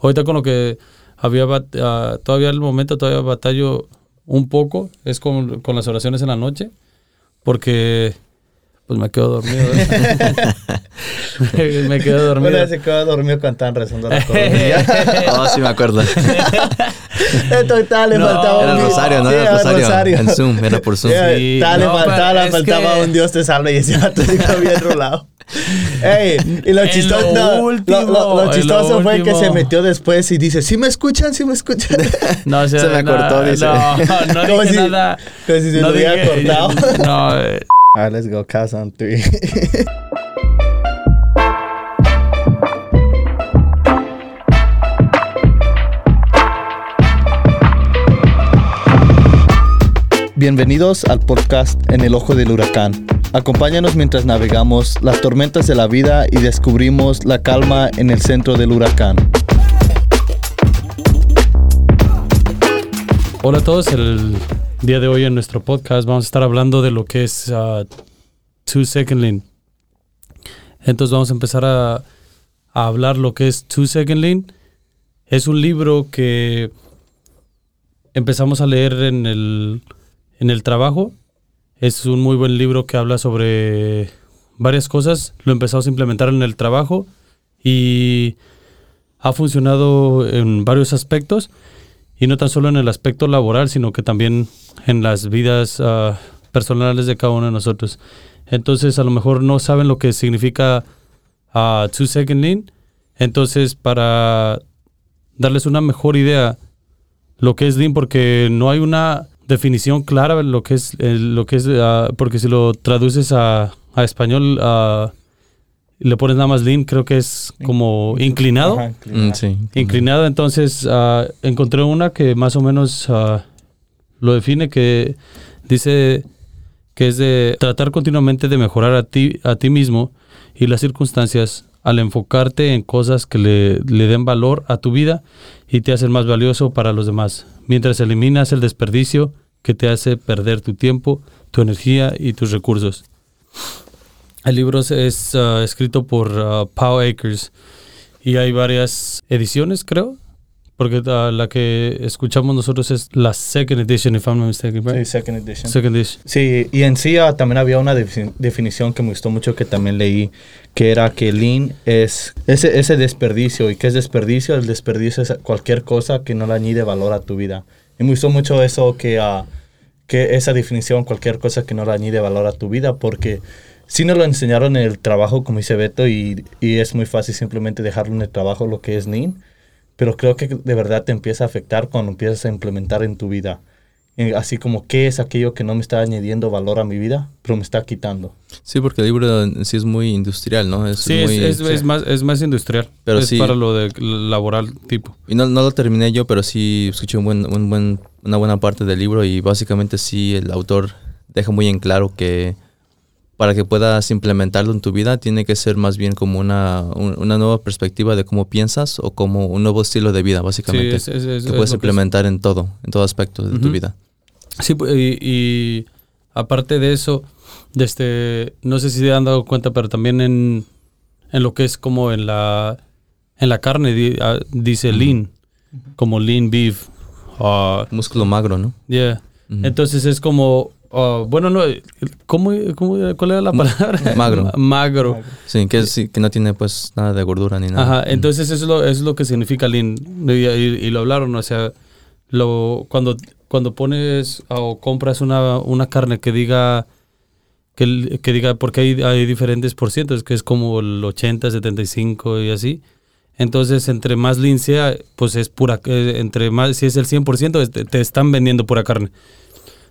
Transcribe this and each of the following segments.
Ahorita con lo que había, uh, todavía el momento, todavía batallo un poco, es con, con las oraciones en la noche, porque pues me quedo dormido. me, quedo dormido. Una vez se quedó dormido cuando estaban rezando la Oh, sí me acuerdo. Total, le faltaba era un rosario, ¿no? Sí, Era el rosario. En Zoom, era por Zoom. Sí, tal, le no, faltaba, pero le es faltaba que- un Dios te salve y ese vato se quedó bien rolado. Ey, y lo En chistoso, lo no, lo- último, lo, lo en lo chistoso fue que se metió después y dice, ¿sí me escuchan? ¿Sí me escuchan? No, o sea, Se me no, cortó, dice. No, no Como dije si- nada. como si se no lo hubiera cortado. No, eh, Alright, let's go, cast on three. Bienvenidos al podcast En el Ojo del Huracán. Acompáñanos mientras navegamos las tormentas de la vida y descubrimos la calma en el centro del huracán. Hola a todos, el día de hoy en nuestro podcast vamos a estar hablando de lo que es uh, Two Second Lean. Entonces vamos a empezar a, a hablar lo que es Two Second Lean. Es un libro que empezamos a leer en el, en el trabajo. Es un muy buen libro que habla sobre varias cosas. Lo empezamos a implementar en el trabajo y ha funcionado en varios aspectos. Y no tan solo en el aspecto laboral, sino que también en las vidas ah, personales de cada uno de nosotros. Entonces, a lo mejor no saben lo que significa ah, Two Second Lean. Entonces, para darles una mejor idea lo que es Lean, porque no hay una definición clara de lo que es, eh, lo que es ah, porque si lo traduces a, a español y le pones nada más Lean, creo que es como inclinado. Ajá, Mm, sí. Inclinado, entonces ah, encontré una que más o menos lo define, que dice que es de tratar continuamente de mejorar a ti, a ti mismo y las circunstancias al enfocarte en cosas que le, le den valor a tu vida y te hacen más valioso para los demás, mientras eliminas el desperdicio que te hace perder tu tiempo, tu energía y tus recursos. El libro es, ah, escrito por ah, Paul Akers y hay varias ediciones, creo. Porque ah, la que escuchamos nosotros es la second edition, if I'm not mistaken, Sí, right? second edition. Second edition. Sí, y en sí ah, también había una defi- definición que me gustó mucho que también leí, que era que lean es ese, ese desperdicio. ¿Y qué es desperdicio? El desperdicio es cualquier cosa que no le añade valor a tu vida. Y me gustó mucho eso, que, ah, que esa definición, cualquier cosa que no le añade valor a tu vida, porque sí nos lo enseñaron en el trabajo, como dice Beto, y, y es muy fácil simplemente dejarlo en el trabajo lo que es lean. Pero creo que de verdad te empieza a afectar cuando empiezas a implementar en tu vida. Eh, Así como, ¿qué es aquello que no me está añadiendo valor a mi vida, pero me está quitando? Sí, porque el libro en sí es muy industrial, ¿no? Es Sí, es, muy, es, es más, es más industrial. Pero es sí- para lo de laboral tipo. Y no, no lo terminé yo, pero sí escuché un buen, un buen, una buena parte del libro y básicamente sí el autor deja muy en claro que para que puedas implementarlo en tu vida tiene que ser más bien como una, un- una nueva perspectiva de cómo piensas o como un nuevo estilo de vida, básicamente. es- es- es- que es puedes implementar en todo, en todo aspecto de tu vida. Sí, pu- y, y aparte de eso, de este, no sé si se han dado cuenta, pero también en, en lo que es como en la en la carne di- ah, dice lean, como lean beef. ah, Músculo magro, ¿no? yeah. Entonces es como, bueno, no, ¿cómo, cómo, ¿cuál era la palabra? magro. Magro. Sí, que, sí, que no tiene pues nada de gordura ni nada. Ajá, entonces eso es lo, eso es lo que significa lean. Y, y- y lo hablaron, o sea, lo, cuando, cuando pones o compras una, una carne que diga, que, que diga, porque hay, hay diferentes porcientos, que es como el 80, 75 y así. Entonces, entre más lean sea, pues es pura, eh, entre más, si es el 100%, es- te, te están vendiendo pura carne.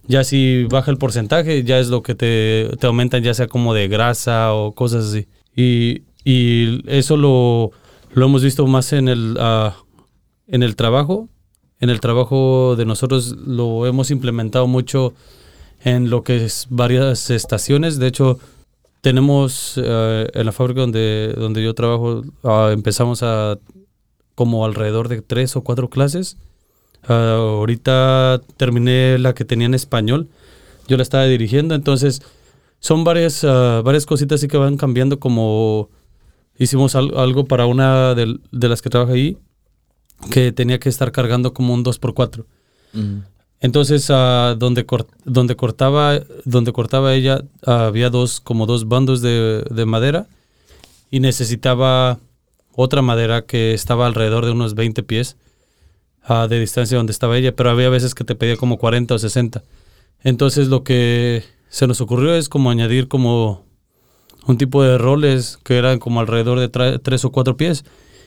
Ya si baja el porcentaje, ya es lo que te, te aumentan, ya sea como de grasa o cosas así. Y, y eso lo, lo hemos visto más en el, ah, en el trabajo. En el trabajo de nosotros lo hemos implementado mucho en lo que es varias estaciones. De hecho, tenemos eh, en la fábrica donde, donde yo trabajo, ah, empezamos a como alrededor de tres o cuatro clases. Ah, ahorita terminé la que tenía en español. Yo la estaba dirigiendo, entonces son varias, ah, varias cositas así que van cambiando como hicimos al- algo para una de, las que trabaja ahí que tenía que estar cargando como un 2x4. Ujú. Entonces, ah, donde, donde, cortaba, donde cortaba ella, había dos, como dos bandos de, de madera y necesitaba otra madera que estaba alrededor de unos 20 pies de distancia donde estaba ella, pero había veces que te pedía como 40 o 60. Entonces, lo que se nos ocurrió es como añadir como un tipo de roles que eran como alrededor de 3 o 4 pies.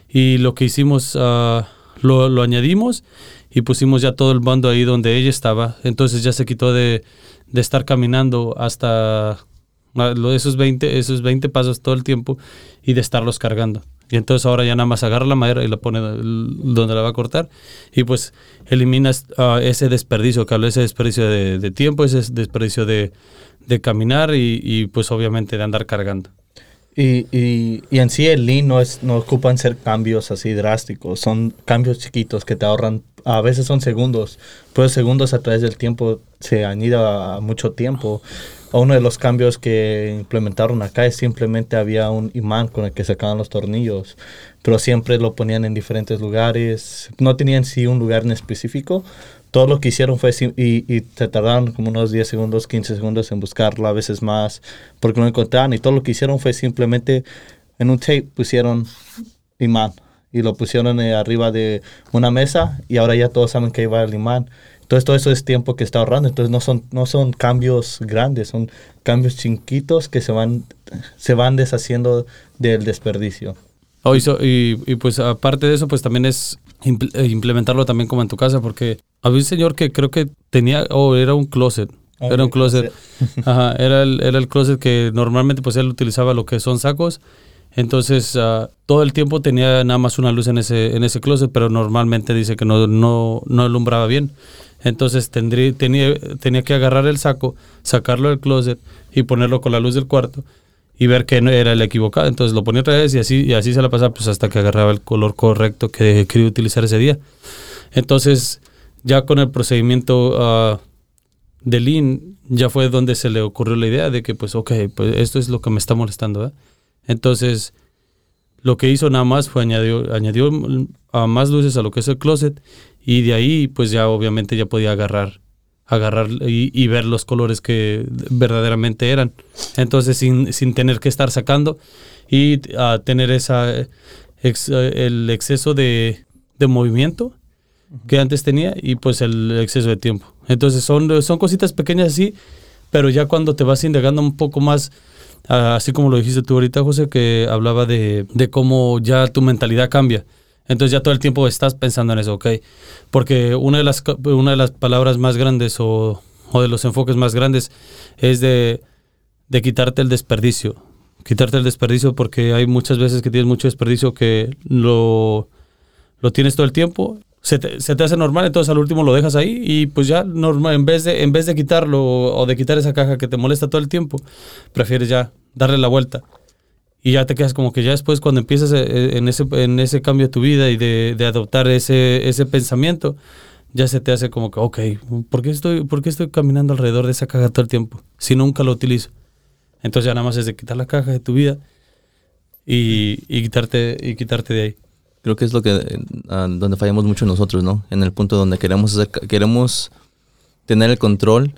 Y lo que hicimos, ah, lo, lo añadimos y pusimos ya todo el bando ahí donde ella estaba. Entonces ya se quitó de, de estar caminando hasta ah, esos 20, esos 20 pasos todo el tiempo y de estarlos cargando. Y entonces ahora ya nada más agarra la madera y la pone donde la va a cortar y pues eliminas ah, ese desperdicio, que hablo, ese desperdicio de, tiempo, ese desperdicio de, de caminar y, y, pues obviamente de andar cargando. Y, y, y en sí el lean no, es, no ocupan ser cambios así drásticos, son cambios chiquitos que te ahorran, a veces son segundos, pero segundos a través del tiempo se añada a mucho tiempo. Uno de los cambios que implementaron acá es simplemente había un imán con el que sacaban los tornillos, pero siempre lo ponían en diferentes lugares, no tenían sí un lugar en específico. Todo lo que hicieron fue, y, y se tardaron como unos 10 segundos, 15 segundos en buscarlo, a veces más, porque no encontraban. Y todo lo que hicieron fue simplemente en un tape pusieron imán y lo pusieron eh, arriba de una mesa y ahora ya todos saben que va el imán. Entonces todo eso es tiempo que está ahorrando. Entonces no son, no son cambios grandes, son cambios chiquitos que se van, se van deshaciendo del desperdicio. Oh, y, pues aparte de eso, pues también es impl- implementarlo también como en tu casa, porque había un señor que creo que tenía, o era un closet, Ah, era un closet, ajá, era el, era el closet que normalmente pues él utilizaba lo que son sacos, entonces ah, todo el tiempo tenía nada más una luz en ese, en ese closet, pero normalmente dice que no, no, no alumbraba bien. Entonces tendría, tenía, tenía que agarrar el saco, sacarlo del closet y ponerlo con la luz del cuarto y ver que no era el equivocado. Entonces lo ponía otra vez y así, y así se la pasaba pues hasta que agarraba el color correcto que quería utilizar ese día. Entonces, ya con el procedimiento ah, de Lean, ya fue donde se le ocurrió la idea de que, pues, ok, pues esto es lo que me está molestando. Entonces, lo que hizo nada más fue añadió, añadió más luces a lo que es el closet y de ahí, pues ya obviamente ya podía agarrar agarrar y, ver los colores que verdaderamente eran. Entonces, sin, sin tener que estar sacando y ah, tener esa el exceso de, de movimiento que antes tenía y pues el exceso de tiempo. Entonces son, son cositas pequeñas así, pero ya cuando te vas indagando un poco más, ah, así como lo dijiste tú ahorita, José, que hablaba de, de cómo ya tu mentalidad cambia. Entonces ya todo el tiempo estás pensando en eso, ¿ok? Porque una de las, una de las palabras más grandes o, o de los enfoques más grandes es de, de quitarte el desperdicio. Quitarte el desperdicio porque hay muchas veces que tienes mucho desperdicio que lo, lo tienes todo el tiempo, se te, se te hace normal, entonces al último lo dejas ahí y pues ya normal, en vez de, en vez de quitarlo o de quitar esa caja que te molesta todo el tiempo, prefieres ya darle la vuelta. Y ya te quedas como que ya después cuando empiezas eh, en ese, en ese cambio de tu vida y de, de adoptar ese, ese pensamiento, ya se te hace como que, ok, ¿por qué, estoy, ¿por qué estoy caminando alrededor de esa caja todo el tiempo si nunca lo utilizo? Entonces ya nada más es de quitar la caja de tu vida y, y quitarte, y quitarte de ahí. Creo que es lo que donde fallamos mucho nosotros, ¿no? En el punto donde queremos queremos tener el control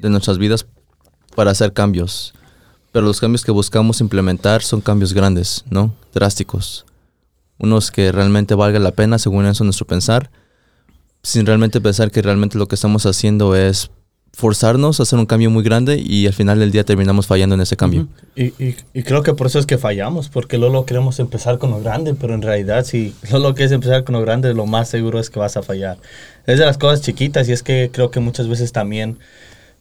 de nuestras vidas para hacer cambios. Pero los cambios que buscamos implementar son cambios grandes, ¿no? Drásticos. Unos que realmente valga la pena, según eso nuestro pensar, sin realmente pensar que realmente lo que estamos haciendo es forzarnos a hacer un cambio muy grande y al final del día terminamos fallando en ese cambio. Y, y, y creo que por eso es que fallamos, porque Lolo queremos empezar con lo grande, pero en realidad si Lolo quieres empezar con lo grande, lo más seguro es que vas a fallar. Es de las cosas chiquitas y es que creo que muchas veces también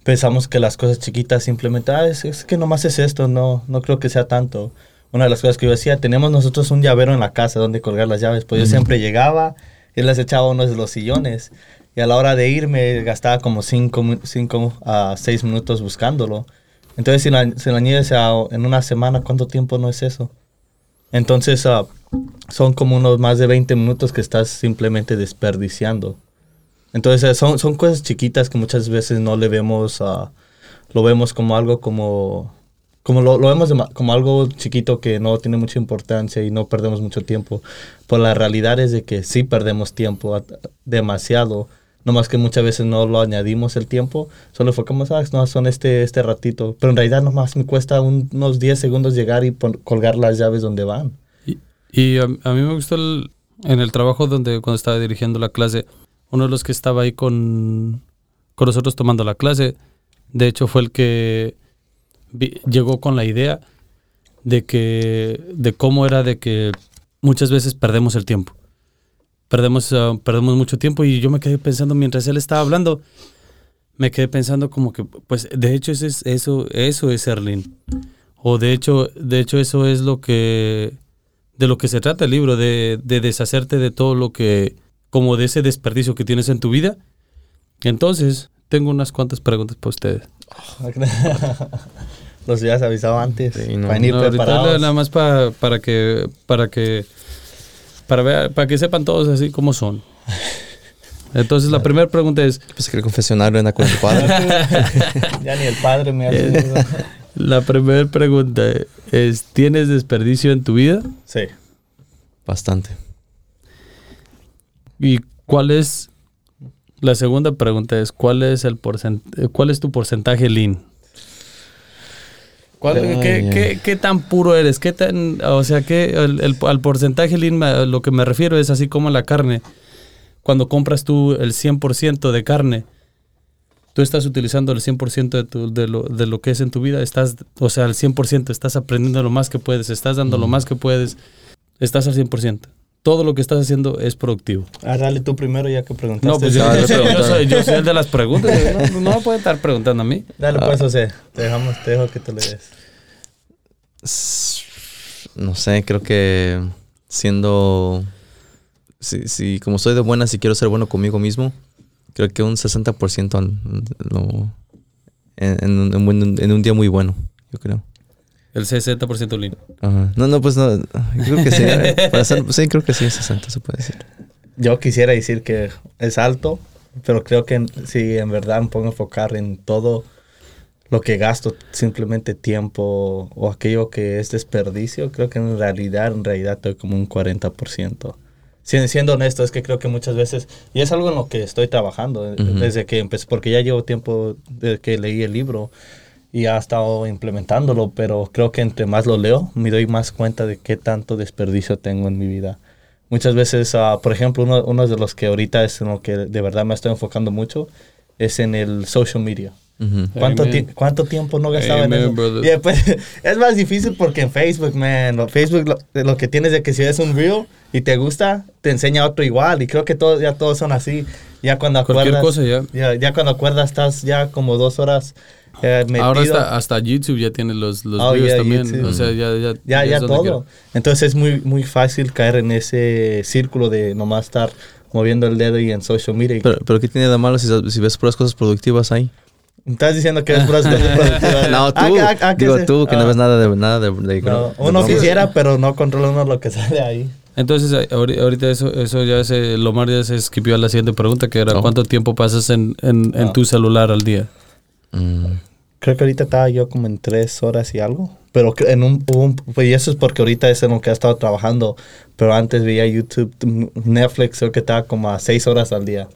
pensamos que las cosas chiquitas simplemente, ah, es, es que nomás es esto, no, no creo que sea tanto. Una de las cosas que yo decía, tenemos nosotros un llavero en la casa donde colgar las llaves, pues yo siempre llegaba y les echaba uno de los sillones. Y a la hora de irme gastaba como 5 a 6 minutos buscándolo. Entonces, si la, si la a- en una semana, ¿cuánto tiempo no es eso? Entonces, ah, son como unos más de 20 minutos que estás simplemente desperdiciando. Entonces, son, son cosas chiquitas que muchas veces no le vemos, ah, lo vemos como algo como, como lo, lo vemos dema- como algo chiquito que no tiene mucha importancia y no perdemos mucho tiempo. Pero la realidad es de que sí perdemos tiempo demasiado. No más que muchas veces no lo añadimos el tiempo, solo fue como, sabes, no, son este, este ratito. Pero en realidad nomás me cuesta un- unos 10 segundos llegar y colgar las llaves donde van. Y, a, a mí me gustó el- en el trabajo donde cuando estaba dirigiendo la clase, uno de los que estaba ahí con, con nosotros tomando la clase, de hecho fue el que llegó con la idea de que de cómo era de que muchas veces perdemos el tiempo. Perdemos, ah, perdemos mucho tiempo y yo me quedé pensando mientras él estaba hablando, me quedé pensando como que, pues, de hecho ese es, eso, eso es ser lean. O de hecho, de hecho eso es lo que, de lo que se trata el libro, de, de deshacerte de todo lo que, como de ese desperdicio que tienes en tu vida. Entonces, tengo unas cuantas preguntas para ustedes. Los habías avisado antes. Sí, no. para venir No, preparados. nada más pa- para que, para que, para ver, para que sepan todos así cómo son. Entonces, la primera pregunta es, Pues que el confesionario anda con el padre. ya ni el padre me hace Eh. eso. la primera pregunta es, ¿tienes desperdicio en tu vida? Sí. Bastante. ¿Y cuál es la segunda pregunta es cuál es el porcent cuál es tu porcentaje lean? ¿Cuál- Ay, qué, qué- qué tan puro eres? ¿Qué tan, o sea, el, el- al porcentaje me- lo que me refiero es así como la carne. Cuando compras tú el 100% de carne, tú estás utilizando el 100% de, tu- de, lo, de lo que es en tu vida, estás, o sea, al 100%, estás aprendiendo lo más que puedes, estás dando lo más que puedes, estás al 100%. Todo lo que estás haciendo es productivo. Ah, dale tú primero ya que preguntaste. No, pues yo, Ah, soy, yo soy- yo soy el de las preguntas. No, no me pueden estar preguntando a mí. Dale pues, José. Te dejamos, te dejo que te le des. No sé, creo que siendo... Si, si como soy de buenas y quiero ser bueno conmigo mismo, creo que un 60% al- lo, en, en un- en un- en un día muy bueno, yo creo. El 60% lean. Ajá. No, no, pues no. Creo que sí. eh, para ser- sí, creo que sí, 60 se puede decir. Yo quisiera decir que es alto, pero creo que si en verdad me pongo a enfocar en todo lo que gasto, simplemente tiempo o aquello que es desperdicio, creo que en realidad, en realidad estoy como un 40%. Si- Siendo honesto, es que creo que muchas veces, y es algo en lo que estoy trabajando eh, desde que empecé, porque ya llevo tiempo desde que leí el libro y ha estado implementándolo, pero creo que entre más lo leo, me doy más cuenta de qué tanto desperdicio tengo en mi vida. Muchas veces, ah, por ejemplo, uno, uno de los que ahorita es en lo que de verdad me estoy enfocando mucho es en el social media. ¿Cuánto, ti- ¿Cuánto tiempo no gastaba Amen, en eso? brother. Y después, es más difícil porque en Facebook, man, lo- Facebook lo, lo que tienes de que si es un reel y te gusta, te enseña otro igual. Y creo que todos, ya todos son así. Ya cuando Cualquier acuerdas, cosa ya. ya, ya cuando acuerdas estás ya como dos horas eh, metido. Ahora hasta, hasta YouTube ya tiene los, los Oh, videos yeah, también. YouTube. O sea, ya, ya, Ya, todo. Entonces es muy, muy fácil caer en ese círculo de nomás estar moviendo el dedo y en social media. Pero, pero ¿qué tiene de malo si, si ves puras cosas productivas ahí? Estás diciendo que es puras cosas productivas. No, tú. Ah, ah, ah, digo tú, que no ves nada de... Nada de, de- no, de- uno de- quisiera, pero no controla uno lo que sale ahí. Entonces, ahori- ahorita eso, eso ya se, Lomar ya se esquipió a la siguiente pregunta, que era Oh. ¿cuánto tiempo pasas en, en, en tu celular al día? Mm. Creo que ahorita estaba yo como en tres horas y algo. Pero en un, hubo un- pues, y eso es porque ahorita es en lo que he estado trabajando. Pero antes veía YouTube, Netflix, creo que estaba como a seis horas al día.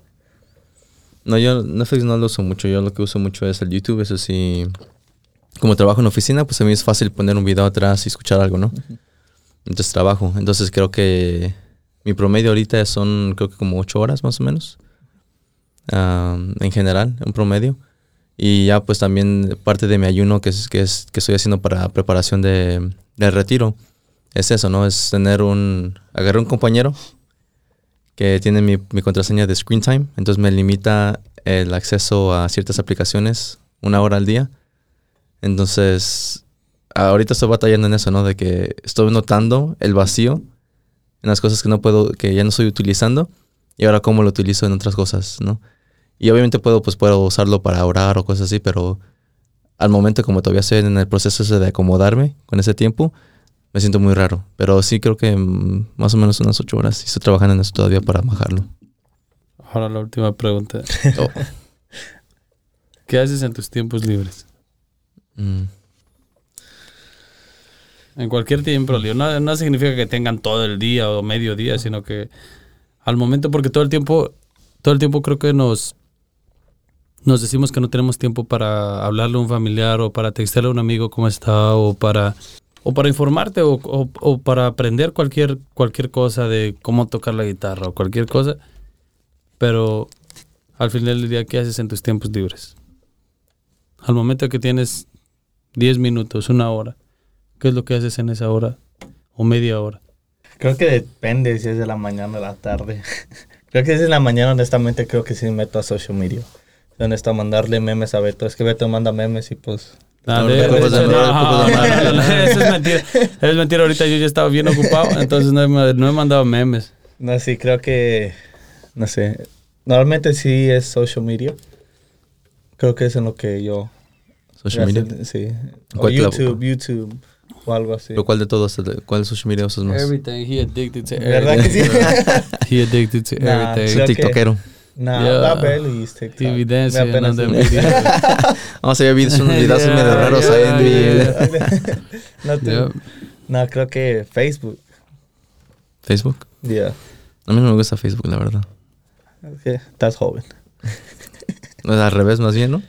No, yo Netflix no lo uso mucho. Yo lo que uso mucho es el YouTube. Eso sí. Como trabajo en oficina, pues a mí es fácil poner un video atrás y escuchar algo, ¿no? Entonces trabajo. Entonces creo que mi promedio ahorita son, creo que como ocho horas más o menos. En general, un promedio. Y ya pues también parte de mi ayuno que, es, que, es, que estoy haciendo para preparación de, del retiro. Es eso, ¿no? Es tener un... Agarré un compañero que tiene mi, mi contraseña de screen time, entonces me limita el acceso a ciertas aplicaciones una hora al día. Entonces, ahorita estoy batallando en eso, ¿no? De que estoy notando el vacío en las cosas que no puedo, que ya no estoy utilizando y ahora cómo lo utilizo en otras cosas, ¿no? Y obviamente puedo, pues puedo usarlo para orar o cosas así, pero al momento como todavía estoy en el proceso de acomodarme con ese tiempo, me siento muy raro. Pero sí creo que mm, más o menos unas ocho horas. Y estoy trabajando en eso todavía para bajarlo. Ahora la última pregunta. Oh. ¿Qué haces en tus tiempos libres? Mm. En cualquier tiempo libre. No, no significa que tengan todo el día o medio día, sino que al momento, porque todo el tiempo, todo el tiempo creo que nos, nos decimos que no tenemos tiempo para hablarle a un familiar o para textearle a un amigo cómo está o para o para informarte o, o- o para aprender cualquier cualquier cosa de cómo tocar la guitarra o cualquier cosa pero al final del día qué haces en tus tiempos libres al momento que tienes 10 minutos una hora qué es lo que haces en esa hora o media hora Creo que depende si es de la mañana o la tarde. creo que si es en la mañana, honestamente, creo que sí me meto a social media. Honesta, mandarle memes a Beto. Es que Beto manda memes y pues... No, no, no, no, no, no, no, eso es mentira. Es mentira, ahorita yo ya estaba bien ocupado, entonces no he, no he mandado memes. No, sí, creo que... No sé. Normalmente sí es social media. Creo que es en lo que yo... Social media. Sí. O ¿Cuál te la- YouTube, YouTube o algo así. ¿Pero cuál de todos? ¿Cuál social media usas más? Everything, he addicted to ¿Verdad que sí? He addicted to Nah, everything. Soy creo que- tiktokero. Nah, Yeah. I barely use TikTok. Be Me apenas videos. Vamos a ver videos, unos videos Yeah, medio raros ahí en yeah, mi yeah. no, te- no, creo que Facebook. Facebook. Yeah. A mí no me gusta Facebook, la verdad. Okay, estás joven. No, Al revés, más bien, ¿no?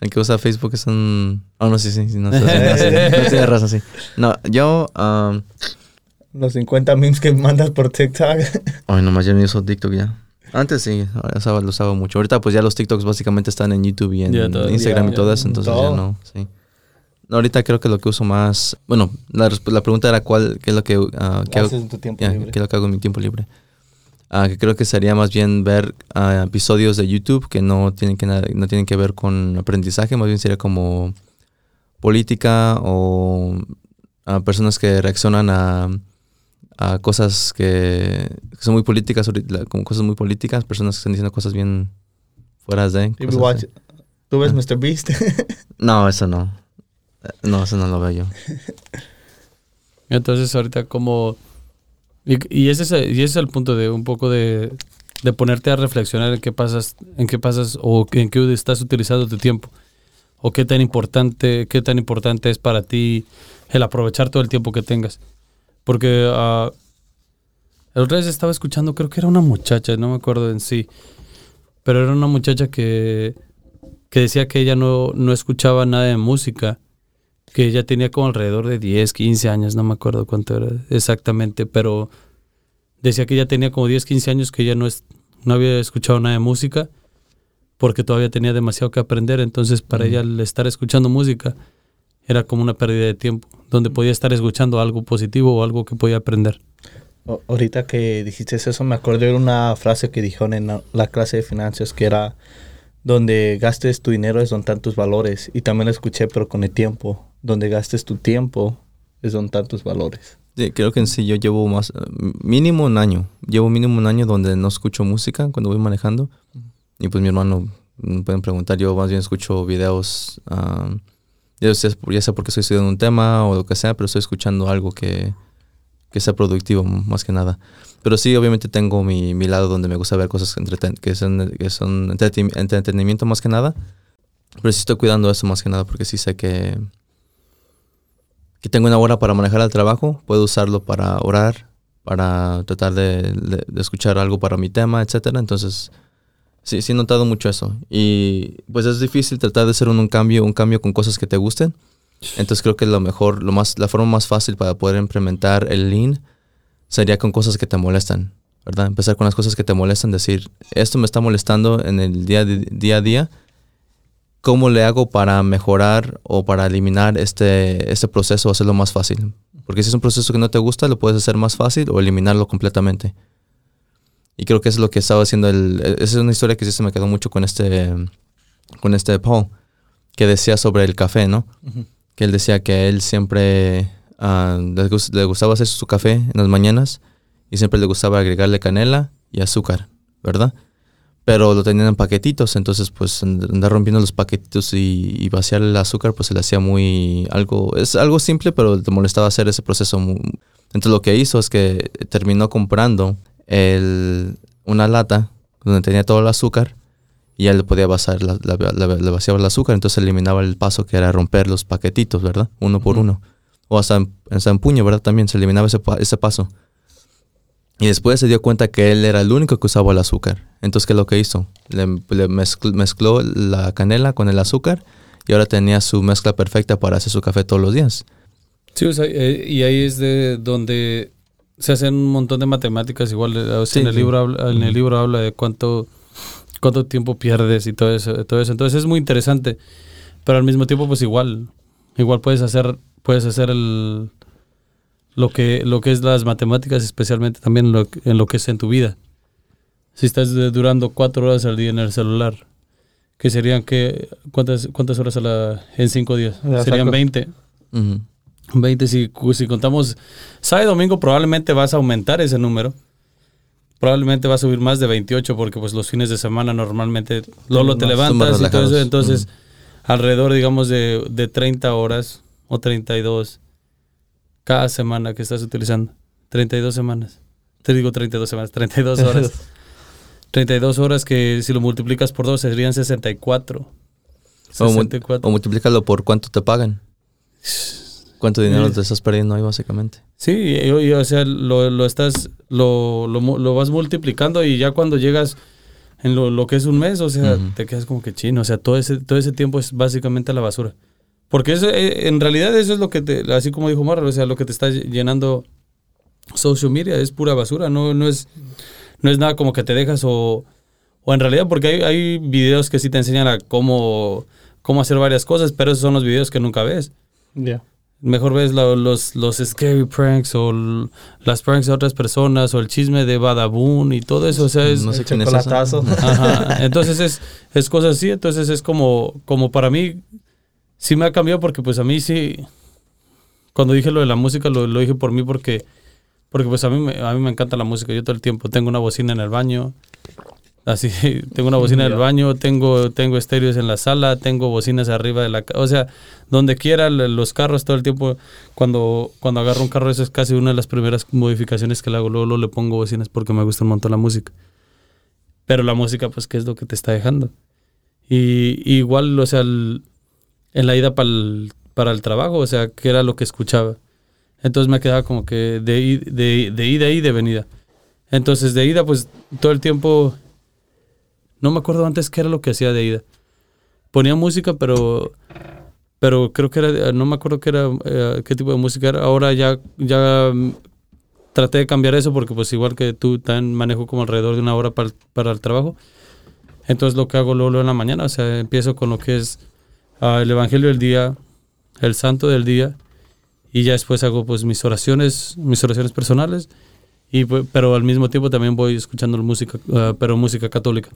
El que usa Facebook es un... Oh, no, sí, sí, sí, no, sí, no, sí, no, tienes razón, sí. No, yo... um, Los 50 memes que mandas por TikTok. Ay, nomás ya no uso TikTok ya. Antes sí, ahora usaba- lo usaba mucho. Ahorita pues ya los TikToks básicamente están en YouTube y en todo. Instagram y eso, entonces Todo. ya no, sí. No, ahorita creo que lo que uso más... Bueno, la, pregunta era cuál, qué es lo que... ah, qué hago- en tu tiempo libre. qué es lo que hago en mi tiempo libre. Ah, que creo que sería más bien ver ah, episodios de YouTube que no tienen que, nada- no tienen que ver con aprendizaje, más bien sería como política o a personas que reaccionan a, a cosas que, que son muy políticas, como cosas muy políticas, personas que están diciendo cosas bien fuera de... Cosas. ¿Tú ves Ah. Mr. Beast? No, eso no. No, eso no lo veo yo. Entonces ahorita como... Y, y ese es, el- y ese es el punto de un poco de, de ponerte a reflexionar en qué pasas, en qué pasas o en qué estás utilizando tu tiempo. O qué tan importante, qué tan importante es para ti el aprovechar todo el tiempo que tengas. Porque ah, el otro día estaba escuchando, creo que era una muchacha, no me acuerdo en sí. Pero era una muchacha que, que decía que ella no, no escuchaba nada de música que ella tenía como alrededor de 10, 15 años, no me acuerdo cuánto era exactamente, pero decía que ella tenía como 10, 15 años que ella no, es, no había escuchado nada de música porque todavía tenía demasiado que aprender, entonces para ella el estar escuchando música era como una pérdida de tiempo, donde podía estar escuchando algo positivo o algo que podía aprender. O- Ahorita que dijiste eso, me acordé de una frase que dijeron en la, la clase de finanzas que era donde gastes tu dinero es donde están tus valores. Y también lo escuché, pero con el tiempo. Donde gastes tu tiempo es donde están tus valores. Sí, creo que en sí yo llevo más, eh, mínimo un año. Llevo mínimo un año donde no escucho música cuando voy manejando. Y pues mi hermano, me pueden preguntar, yo más bien escucho videos, ah, ya, sea, ya sea porque estoy estudiando un tema o lo que sea, pero estoy escuchando algo que, que sea productivo más que nada. Pero sí, obviamente tengo mi, mi lado donde me gusta ver cosas que son, entretenimiento más que nada. Pero sí estoy cuidando eso más que nada porque sí sé que, que tengo una hora para manejar al trabajo, puedo usarlo para orar, para tratar de, de- escuchar algo para mi tema, etcétera. Entonces, sí, sí he notado mucho eso. Y pues es difícil tratar de hacer un, cambio, un cambio con cosas que te gusten. Entonces creo que lo mejor, lo más, la forma más fácil para poder implementar el lean sería con cosas que te molestan, ¿verdad? Empezar con las cosas que te molestan, decir, esto me está molestando en el día, día a día. ¿Cómo le hago para mejorar o para eliminar este, este proceso o hacerlo más fácil? Porque si es un proceso que no te gusta, lo puedes hacer más fácil o eliminarlo completamente. Y creo que eso es lo que estaba haciendo el... Esa es una historia que sí se me quedó mucho con este, con este Paul, que decía sobre el café, ¿no? Que él decía que él siempre ah, le, gus- le gustaba hacer su café en las mañanas y siempre le gustaba agregarle canela y azúcar, ¿verdad? Pero lo tenían en paquetitos, entonces pues and- andar rompiendo los paquetitos y, y vaciar el azúcar pues se le hacía muy algo, es algo simple pero le molestaba hacer ese proceso. Entonces lo que hizo es que terminó comprando el, una lata donde tenía todo el azúcar y le podía vaciar, la, la- la- le vaciaba el azúcar, entonces eliminaba el paso que era romper los paquetitos, ¿verdad? Uno por uno. o hasta en, hasta en puño, ¿verdad? También se eliminaba ese, pa- ese paso. Y después se dio cuenta que él era el único que usaba el azúcar. Entonces, ¿qué es lo que hizo? Le, le mezcl- mezcló la canela con el azúcar y ahora tenía su mezcla perfecta para hacer su café todos los días. Sí, o sea, eh, y ahí es de donde se hacen un montón de matemáticas. Igual eh, o sea, Sí, en, el sí. libro habla, en el libro habla de cuánto, cuánto tiempo pierdes y todo eso, todo eso. Entonces es muy interesante. Pero al mismo tiempo, pues igual, igual puedes hacer, puedes hacer el, lo que, lo que es las matemáticas, especialmente también en lo, que- en lo que es en tu vida. Si estás durando cuatro horas al día en el celular, que serían que cuántas cuántas horas a la, en cinco días, Ya serían saco. 20. Ujú. 20, si, si contamos sábado y domingo, probablemente vas a aumentar ese número. Probablemente va a subir más de 28 porque pues los fines de semana normalmente Lolo te levantas y todo eso. Entonces, alrededor, digamos, de, de 30 horas o 32 cada semana que estás utilizando. 32 semanas. Te digo 32 semanas, 32 horas. 32 horas que si lo multiplicas por 2 serían 64. O, mu- 64. o multiplícalo por cuánto te pagan. ¿Cuánto dinero te estás perdiendo ahí, básicamente? Sí, y, y, o sea, lo, lo estás, lo, lo, lo vas multiplicando y ya cuando llegas en lo, lo que es un mes, o sea, Ujú. te quedas como que chino, o sea, todo ese, todo ese tiempo es básicamente a la basura. Porque eso, eh, en realidad eso es lo que te, así como dijo Marra, o sea, lo que te está llenando social media es pura basura, no, no es, no es nada como que te dejas o, o en realidad porque hay, hay videos que sí te enseñan a cómo, cómo hacer varias cosas, pero esos son los videos que nunca ves. Ya. Mejor ves lo- los, los scary pranks o l- las pranks de otras personas o el chisme de Badabun y todo eso. O sea, es, No sé El es. Ajá. Entonces es, es cosas así. Entonces es como, como para mí, sí me ha cambiado porque pues a mí sí, cuando dije lo de la música, lo, lo dije por mí porque, porque pues a mí, me, a mí me encanta la música. Yo todo el tiempo tengo una bocina en el baño. Así, tengo una bocina en el baño, tengo, tengo estéreos en la sala, tengo bocinas arriba de la ca- O sea, donde quiera, los carros todo el tiempo. Cuando, cuando agarro un carro, eso es casi una de las primeras modificaciones que le hago. Luego, luego le pongo bocinas porque me gusta un montón la música. Pero la música, pues, ¿qué es lo que te está dejando? Y, y igual, o sea, el- en la ida pa'l- para el trabajo, o sea, ¿qué era lo que escuchaba? Entonces me quedaba como que de, i- de, de ida y de venida. Entonces, de ida, pues, todo el tiempo... No me acuerdo antes qué era lo que hacía de ida. Ponía música, pero... Pero creo que era... No me acuerdo qué era... eh, qué tipo de música era. Ahora ya... ya mm, traté de cambiar eso porque pues igual que tú también manejo como alrededor de una hora para para el trabajo. Entonces lo que hago luego, luego en la mañana, o sea, empiezo con lo que es ah, el Evangelio del día, el Santo del día, y ya después hago pues mis oraciones, mis oraciones personales, y pues, pero al mismo tiempo también voy escuchando música, ah, pero música católica.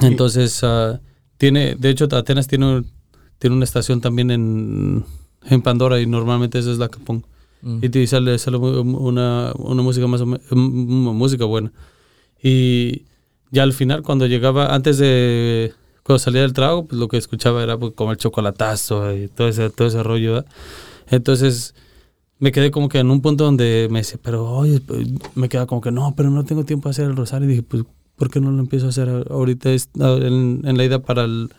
Entonces ah, tiene, de hecho Atenas tiene, tiene una estación también en, en Pandora y normalmente esa es la que pongo. Mm. Y sale, sale una, una música más o menos, música buena. Y ya al final, cuando llegaba, antes de, cuando salía del trabajo, pues lo que escuchaba era pues, como el chocolatazo y todo ese, todo ese rollo. ¿verdad? Entonces me quedé como que en un punto donde me decía, pero oye, pues, me quedaba como que no, pero no tengo tiempo de hacer el rosario. Y dije, pues, ¿por qué no lo empiezo a hacer ahorita en, en la ida para, el,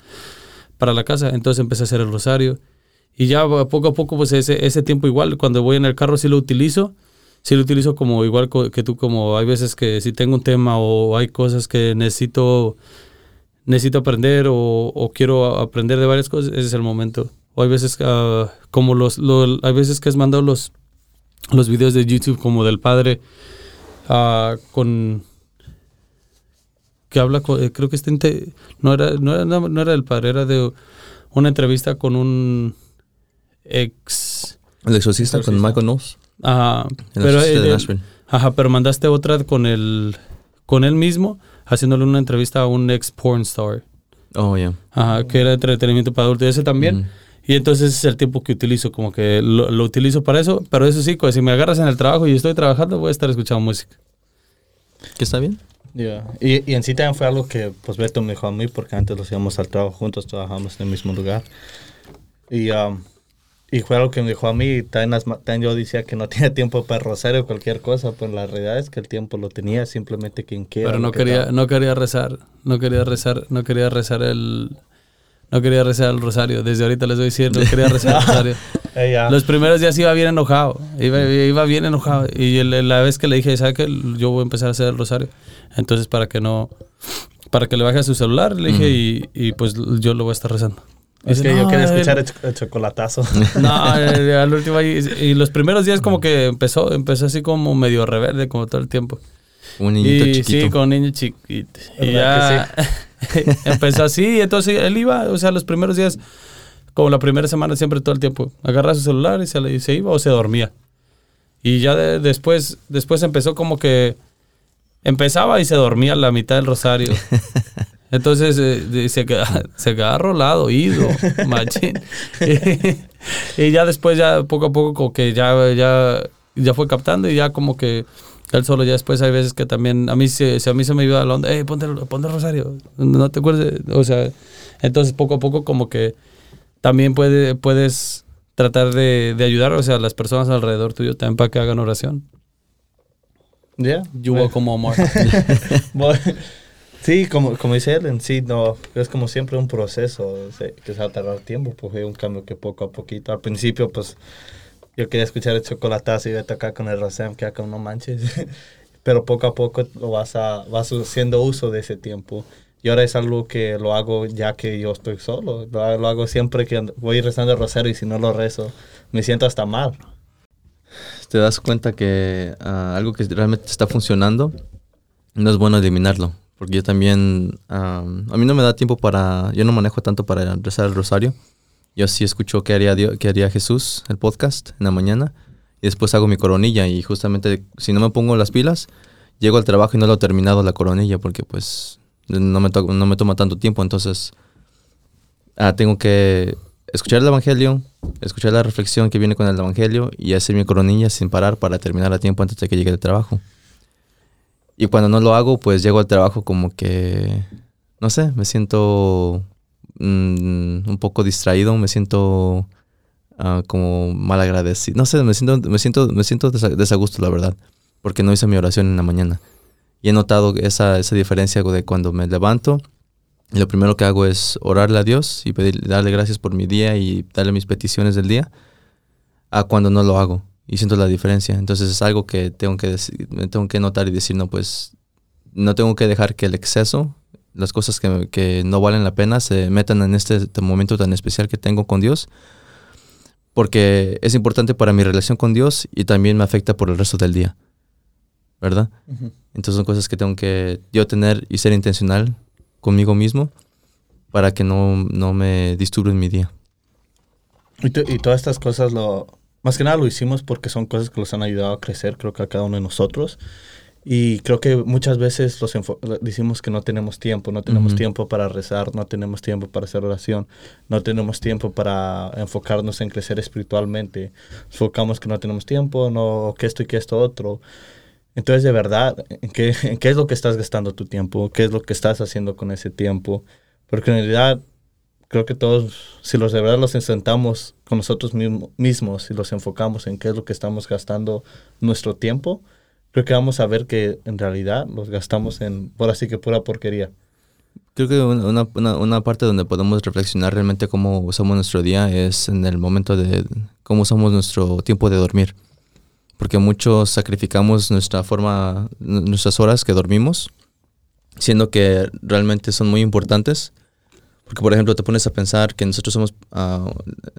para la casa? Entonces empecé a hacer el rosario. Y ya poco a poco, pues ese, ese tiempo igual, cuando voy en el carro sí lo utilizo. Sí lo utilizo como igual que tú, como hay veces que si tengo un tema o hay cosas que necesito, necesito aprender o, o quiero aprender de varias cosas, ese es el momento. O hay veces ah, como los, lo- hay veces que has mandado los, los videos de YouTube como del padre ah, con que habla con, eh, creo que este no era no era no, era del padre era de una entrevista con un ex El exorcista con Michael Knowles. ajá, El pero él- ajá pero mandaste otra con el con él mismo haciéndole una entrevista a un ex porn star Oh, yeah. ajá, que era entretenimiento para adultos ese también y entonces es el tiempo que utilizo como que lo, lo utilizo para eso pero eso sí pues, si me agarras en el trabajo y estoy trabajando voy a estar escuchando música ¿Que está bien? Ya. Y, y en sí también fue algo que pues Beto me dijo a mí porque antes los íbamos al trabajo juntos, trabajamos en el mismo lugar. Y, um, y fue algo que me dijo a mí, también, también yo decía que no tenía tiempo para rosario o cualquier cosa, pero la realidad es que el tiempo lo tenía, simplemente quien quiera. pero no que quería tal. no quería rezar no quería rezar no quería rezar el no quería rezar el rosario desde ahorita les voy a decir no quería rezar el rosario ya. Los primeros días iba bien enojado, iba, iba bien enojado. Y la vez que le dije, ¿sabe qué? Yo voy a empezar a hacer el rosario. Entonces, para que no, para que le baje a su celular, le dije, y, y pues yo lo voy a estar rezando. Es que yo "No, quería eh, escuchar el, cho- el chocolatazo. No, eh, al último y los primeros días como que empezó, empezó así como medio rebelde como todo el tiempo. Un niñito y chiquito. sí, con un niño chiquito. Y ¿Verdad ya empezó así, y entonces él iba, o sea, los primeros días, como la primera semana siempre todo el tiempo, agarraba su celular y se, y se iba o se dormía. Y ya de- después, después empezó como que empezaba y se dormía a la mitad del rosario. Entonces eh, se, queda, se quedaba rolado, oído, machín. Y, y ya después, ya poco a poco, como que ya, ya, ya fue captando y ya como que él solo, ya después hay veces que también, a mí se, se- a mí se me iba la onda, hey, ponte, ponte el rosario, no te acuerdas, o sea, entonces poco a poco como que también puede, puedes tratar de, de ayudar, o sea, a las personas alrededor tuyo también para que hagan oración. ¿Ya? You como. Bueno, sí, como, como dice él, en sí, no, es como siempre un proceso se- que se va a tardar tiempo, porque es un cambio que poco a poquito, al principio, pues, yo quería escuchar el chocolatazo y vete acá con el Rosem, que acá no manches, pero poco a poco lo vas, a, vas haciendo uso de ese tiempo. Y ahora es algo que lo hago ya que yo estoy solo, lo, hago- siempre que voy rezando el rosario y si no lo rezo, me siento hasta mal. Te das cuenta que ah, algo que realmente está funcionando no es bueno eliminarlo. Porque yo también, ah, a mí no me da tiempo para, yo no manejo tanto para rezar el rosario. Yo sí escucho qué haría, Dios, haría Jesús, el podcast, en la mañana. Y después hago mi coronilla y justamente si no me pongo las pilas, llego al trabajo y no lo he terminado la coronilla porque pues no me, to- no me toma tanto tiempo. Entonces ah, tengo que escuchar el Evangelio, escuchar la reflexión que viene con el Evangelio y hacer mi coronilla sin parar para terminar a tiempo antes de que llegue el trabajo. Y cuando no lo hago, pues llego al trabajo como que, no sé, me siento mm, un poco distraído, me siento ah, como mal agradecido. No sé, me siento, me siento, me siento desa- desagusto, la verdad, porque no hice mi oración en la mañana. Y he notado esa, esa diferencia de cuando me levanto lo primero que hago es orarle a Dios y pedir, darle gracias por mi día y darle mis peticiones del día, a cuando no lo hago. Y siento la diferencia. Entonces es algo que tengo que, deci- me tengo que notar y decir, no, pues no tengo que dejar que el exceso, las cosas que, que no valen la pena, se metan en este momento tan especial que tengo con Dios. Porque es importante para mi relación con Dios y también me afecta por el resto del día. ¿Verdad? Entonces son cosas que tengo que yo tener y ser intencional conmigo mismo para que no, no me disturben mi día. Y, to- y todas estas cosas, lo, más que nada lo hicimos porque son cosas que nos han ayudado a crecer, creo que a cada uno de nosotros. Y creo que muchas veces los decimos que no tenemos tiempo, no tenemos tiempo para rezar, no tenemos tiempo para hacer oración, no tenemos tiempo para enfocarnos en crecer espiritualmente. Enfocamos que no tenemos tiempo, no que esto y que esto otro. Entonces, de verdad, ¿en qué, ¿en qué es lo que estás gastando tu tiempo? ¿Qué es lo que estás haciendo con ese tiempo? Porque en realidad creo que todos, si los de verdad los sentamos con nosotros mismo- mismos y los enfocamos en qué es lo que estamos gastando nuestro tiempo, creo que vamos a ver que en realidad los gastamos en, por así que pura porquería. Creo que una, una, una parte donde podemos reflexionar realmente cómo usamos nuestro día es en el momento de cómo usamos nuestro tiempo de dormir. Porque muchos sacrificamos nuestra forma, nu- nuestras horas que dormimos, siendo que realmente son muy importantes. Porque, por ejemplo, te pones a pensar que nosotros somos, ah,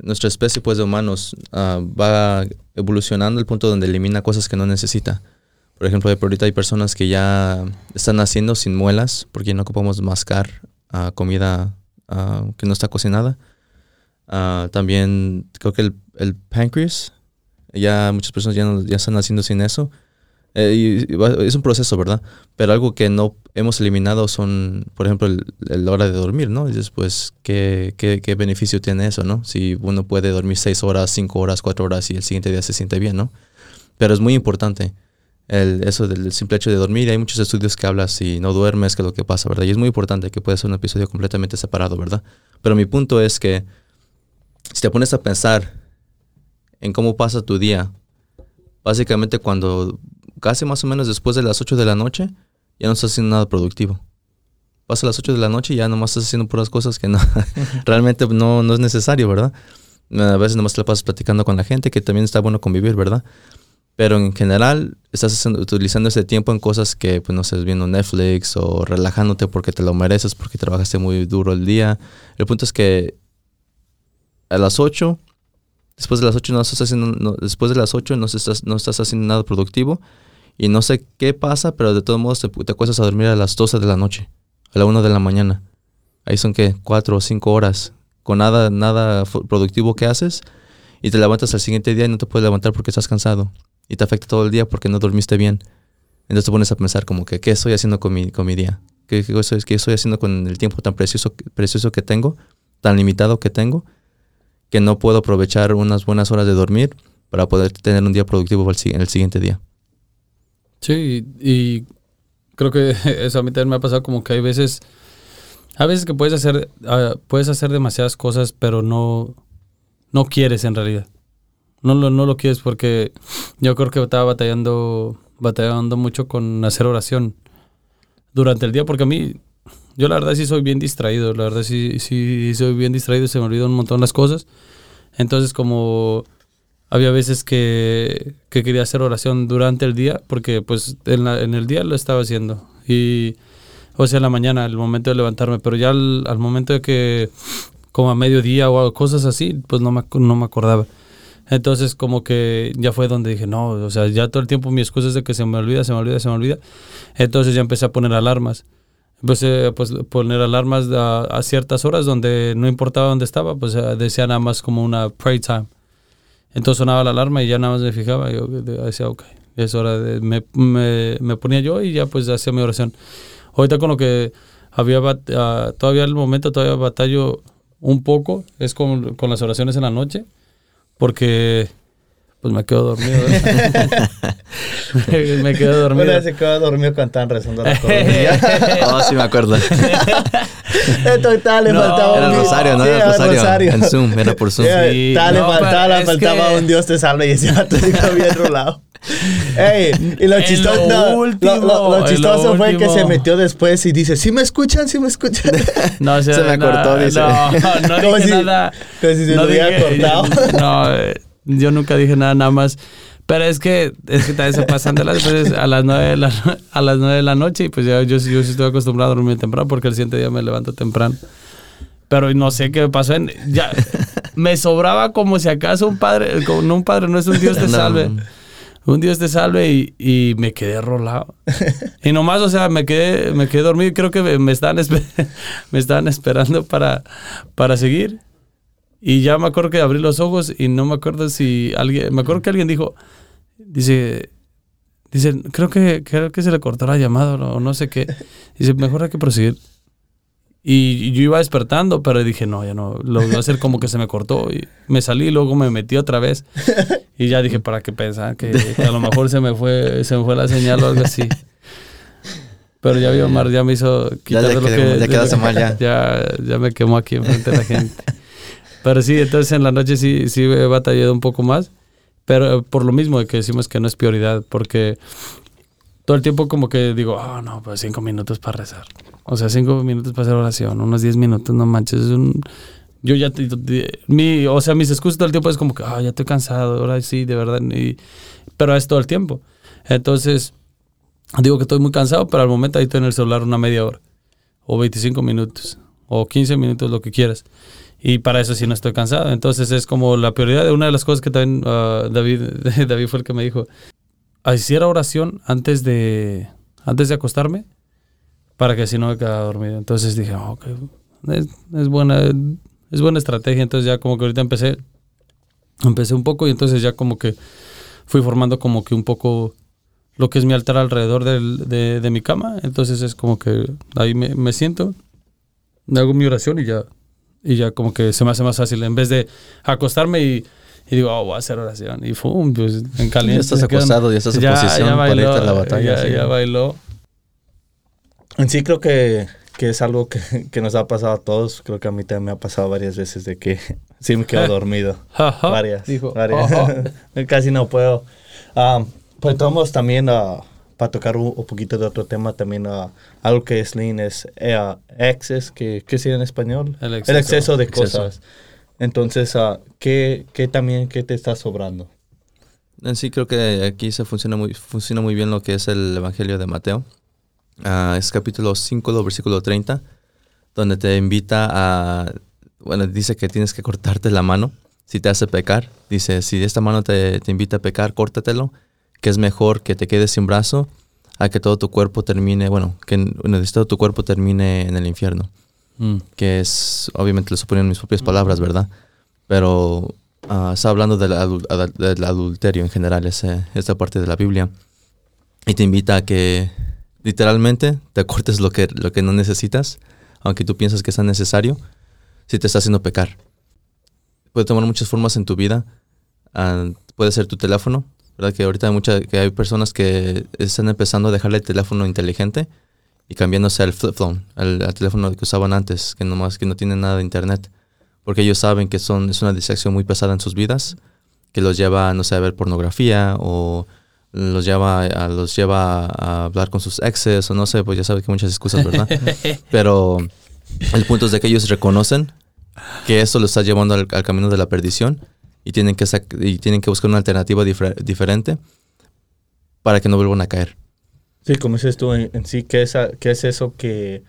nuestra especie pues, de humanos ah, va evolucionando al punto donde elimina cosas que no necesita. Por ejemplo, ahorita hay personas que ya están naciendo sin muelas porque no ocupamos mascar ah, comida que no está cocinada. También creo que el, el pancreas, ya muchas personas ya, no- ya están naciendo sin eso. Eh, y- y va- es un proceso, ¿verdad? Pero algo que no hemos eliminado son, por ejemplo, el hora de dormir, ¿no? Y después, ¿qué, qué, qué beneficio tiene eso, no? Si uno puede dormir seis horas, cinco horas, cuatro horas y el siguiente día se siente bien, ¿no? Pero es muy importante el, eso del simple hecho de dormir. Hay muchos estudios que hablan si no duermes, que es lo que pasa, ¿verdad? Y es muy importante que puede ser un episodio completamente separado, ¿verdad? Pero mi punto es que si te pones a pensar en cómo pasa tu día, básicamente cuando casi más o menos después de las 8 de la noche, ya no estás haciendo nada productivo. Pasa las 8 de la noche y ya nomás estás haciendo puras cosas que no, realmente no, no es necesario, ¿verdad? A veces nomás te la pasas platicando con la gente, que también está bueno convivir, ¿verdad? Pero en general estás haciendo- utilizando ese tiempo en cosas que, pues no sé, viendo Netflix o relajándote porque te lo mereces, porque trabajaste muy duro el día. El punto es que a las 8, después de las 8 no estás haciendo, después de las 8 no estás, no estás haciendo nada productivo y no sé qué pasa, pero de todos modos te, acuestas a dormir a las 12 de la noche, a la 1 de la mañana. Ahí son que 4 o 5 horas con nada, nada productivo que haces y te levantas al siguiente día y no te puedes levantar porque estás cansado y te afecta todo el día porque no dormiste bien. Entonces te pones a pensar como que, ¿qué estoy haciendo con mi, con mi día? ¿Qué, qué, estoy, qué estoy haciendo con el tiempo tan precioso, precioso que tengo, tan limitado que tengo, que no puedo aprovechar unas buenas horas de dormir para poder tener un día productivo si- el siguiente día? Sí, y creo que eso a mí también me ha pasado como que hay veces, a veces que puedes hacer, ah, puedes hacer demasiadas cosas, pero no, no quieres en realidad. No lo, no lo quieres porque yo creo que estaba batallando, batallando mucho con hacer oración durante el día, porque a mí, yo la verdad sí soy bien distraído, la verdad sí, sí soy bien distraído, se me olvidan un montón las cosas. Entonces como había veces que, que quería hacer oración durante el día, porque pues en, la- en el día lo estaba haciendo. Y, o sea, en la mañana, el momento de levantarme, pero ya al, al momento de que, como a mediodía o cosas así, pues no me, no me acordaba. Entonces como que ya fue donde dije, no, o sea, ya todo el tiempo mi excusa es de que se me olvida, se me olvida, se me olvida. Entonces ya empecé a poner alarmas. Empecé a pues, poner alarmas a, a ciertas horas donde no importaba dónde estaba, pues eh, decía nada más como una pray time. Entonces sonaba la alarma y ya nada más me fijaba. Yo de- decía, ok, es hora de. Me, me, me ponía yo y ya pues hacía mi oración. Ahorita con lo que había. ah, todavía el momento, todavía batallo un poco. Es con, con las oraciones en la noche. Porque. Pues me quedo dormido. me, me quedo dormido. Una vez se quedó dormido cuando estaban rezando la coronilla. Oh, sí me acuerdo. Esto tal, le No, faltaba Era un Dios. rosario, ¿no? Sí, Era el rosario. En Zoom, era por Zoom. Sí, tal, le no, faltaba, pero le faltaba que- un Dios te salve y ese vato dijo bien rolado. Ey, y lo chistoso, lo último, lo, lo lo chistoso fue que se metió después y dice, ¿sí me escuchan? ¿Sí me escuchan? No, o sea, Se me no, cortó, dice. No, no Como dije si- nada. como si se no lo hubiera cortado. No, eh, yo nunca dije nada, nada más. Pero es que, es que también se pasan de las veces a las nueve de la, a las nueve de la noche y pues ya yo, yo sí estoy acostumbrado a dormir temprano porque el siguiente día me levanto temprano. Pero no sé qué pasó. En, ya, me sobraba como si acaso un padre, como, no un padre, no es un Dios te No. salve. Un Dios te salve y, y me quedé rolado. Y nomás, o sea, me quedé, me quedé dormido y creo que me, me estaban, espe- me estaban esperando para, para seguir. Y ya me acuerdo que abrí los ojos y no me acuerdo si alguien, me acuerdo que alguien dijo, dice, dice, creo que, creo que se le cortó la llamada o no sé qué. Dice, mejor hay que proseguir. Y yo iba despertando, pero dije, no, ya no, lo voy a hacer como que se me cortó. Y me salí y luego me metí otra vez. Y ya dije, ¿para qué pensar? Que, que a lo mejor se me fue se me fue la señal o algo así. Pero ya vi Omar, ya me hizo quitar ya de lo que... ya quedaste mal, ya. ya. Ya me quemó aquí enfrente de la gente. Pero sí, entonces en la noche sí, sí he batallado un poco más. Pero por lo mismo que decimos que no es prioridad. Porque todo el tiempo como que digo, oh, no, pues cinco minutos para rezar. O sea, cinco minutos para hacer oración, unos diez minutos, no manches. Es un, yo ya, mi, o sea, mis excusas todo el tiempo es como que, ah, ya estoy cansado, ahora sí, de verdad. Y, pero es todo el tiempo. Entonces, digo que estoy muy cansado, pero al momento ahí estoy en el celular una media hora, o 25 minutos, o 15 minutos, lo que quieras. Y para eso sí no estoy cansado. Entonces es como la prioridad una de las cosas que también ah, David, David fue el que me dijo. Hiciera oración antes de, antes de acostarme para que así no me quedara dormido. Entonces dije, "Oh, ok, es, es buena, es buena estrategia. Entonces ya como que ahorita empecé, empecé un poco y entonces ya como que fui formando como que un poco lo que es mi altar alrededor del- de, de mi cama. Entonces es como que ahí me, me siento, hago mi oración y ya, y ya como que se me hace más fácil. En vez de acostarme y, y digo, oh, voy a hacer oración. Y fum, pues en caliente. Ya estás acostado, ya estás en posición para irte a la batalla, Ya, sí. ya bailó. En sí creo que, que es algo que, que nos ha pasado a todos. Creo que a mí también me ha pasado varias veces de que sí me quedo dormido. Varias. dijo, varias. "Ajá". Casi no puedo. Ah, pues tomamos también, ah, para tocar un, un poquito de otro tema, también ah, algo que es lean es eh, excess, que ¿qué sería en español? El El exceso. exceso de Exceso. cosas. Entonces, ah, ¿qué, qué también, qué te está sobrando? En sí creo que aquí se funciona muy, funciona muy bien lo que es el Evangelio de Mateo. Ah, es capítulo 5, versículo 30, donde te invita a, bueno, dice que tienes que cortarte la mano si te hace pecar. Dice, si esta mano te, te invita a pecar, córtatelo, que es mejor que te quedes sin brazo a que todo tu cuerpo termine, bueno, que bueno, todo tu cuerpo termine en el infierno. Mm. Que es, obviamente lo suponen mis propias palabras, ¿verdad? Pero ah, está hablando del, adul- del adulterio en general, ese- esta parte de la Biblia. Y te invita a que literalmente te cortes lo que, lo que no necesitas, aunque tú piensas que es necesario, si te está haciendo pecar. Puede tomar muchas formas en tu vida. Ah, puede ser tu teléfono, ¿verdad? Que ahorita hay, mucha, que hay personas que están empezando a dejarle el teléfono inteligente y cambiándose al flip phone, al, al teléfono que usaban antes, que nomás que no tiene nada de internet. Porque ellos saben que son, es una distracción muy pesada en sus vidas, que los lleva, no sé, a ver pornografía o los lleva, a, los lleva a hablar con sus exes o no sé, pues ya sabes que muchas excusas, ¿verdad? Pero el punto es de que ellos reconocen que eso lo está llevando al, al camino de la perdición y tienen que, y tienen que buscar una alternativa difer- diferente para que no vuelvan a caer. Sí, como dices tú en, en sí, ¿qué es, a- qué es eso que,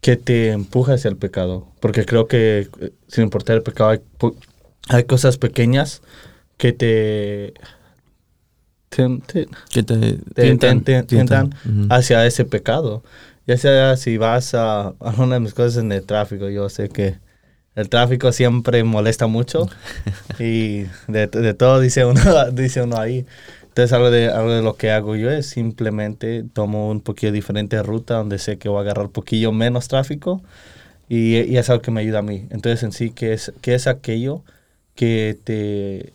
que te empuja hacia el pecado? Porque creo que eh, sin importar el pecado hay, cosas pequeñas que te, te- te- Que te- Tientan, te- hacia ese pecado. Ya sea si vas a, a una de mis cosas en el tráfico, yo sé que el tráfico siempre molesta mucho y de, de todo dice uno, dice uno ahí. Entonces algo de, algo de lo que hago yo es simplemente tomo un poquillo diferente ruta donde sé que voy a agarrar un poquillo menos tráfico y, y es algo que me ayuda a mí. Entonces en sí, ¿qué es, qué es aquello que te,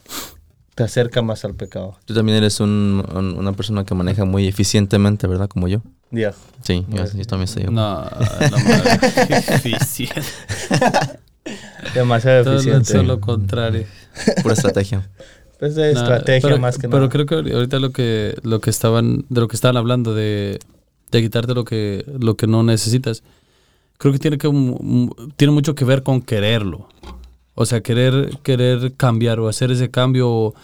te acerca más al pecado? Tú también eres un- un- una persona que maneja muy eficientemente, ¿verdad? Como yo. Ya. Sí, yo, también soy yo. No, no difícil. Demasiado Todo lo, eficiente. todo lo contrario. Pura estrategia. Es de No, estrategia pero, más que pero nada. creo que ahorita lo que lo que estaban de lo que estaban hablando de, de quitarte lo que lo que no necesitas. Creo que tiene que tiene mucho que ver con quererlo. O sea, querer querer cambiar o hacer ese cambio o,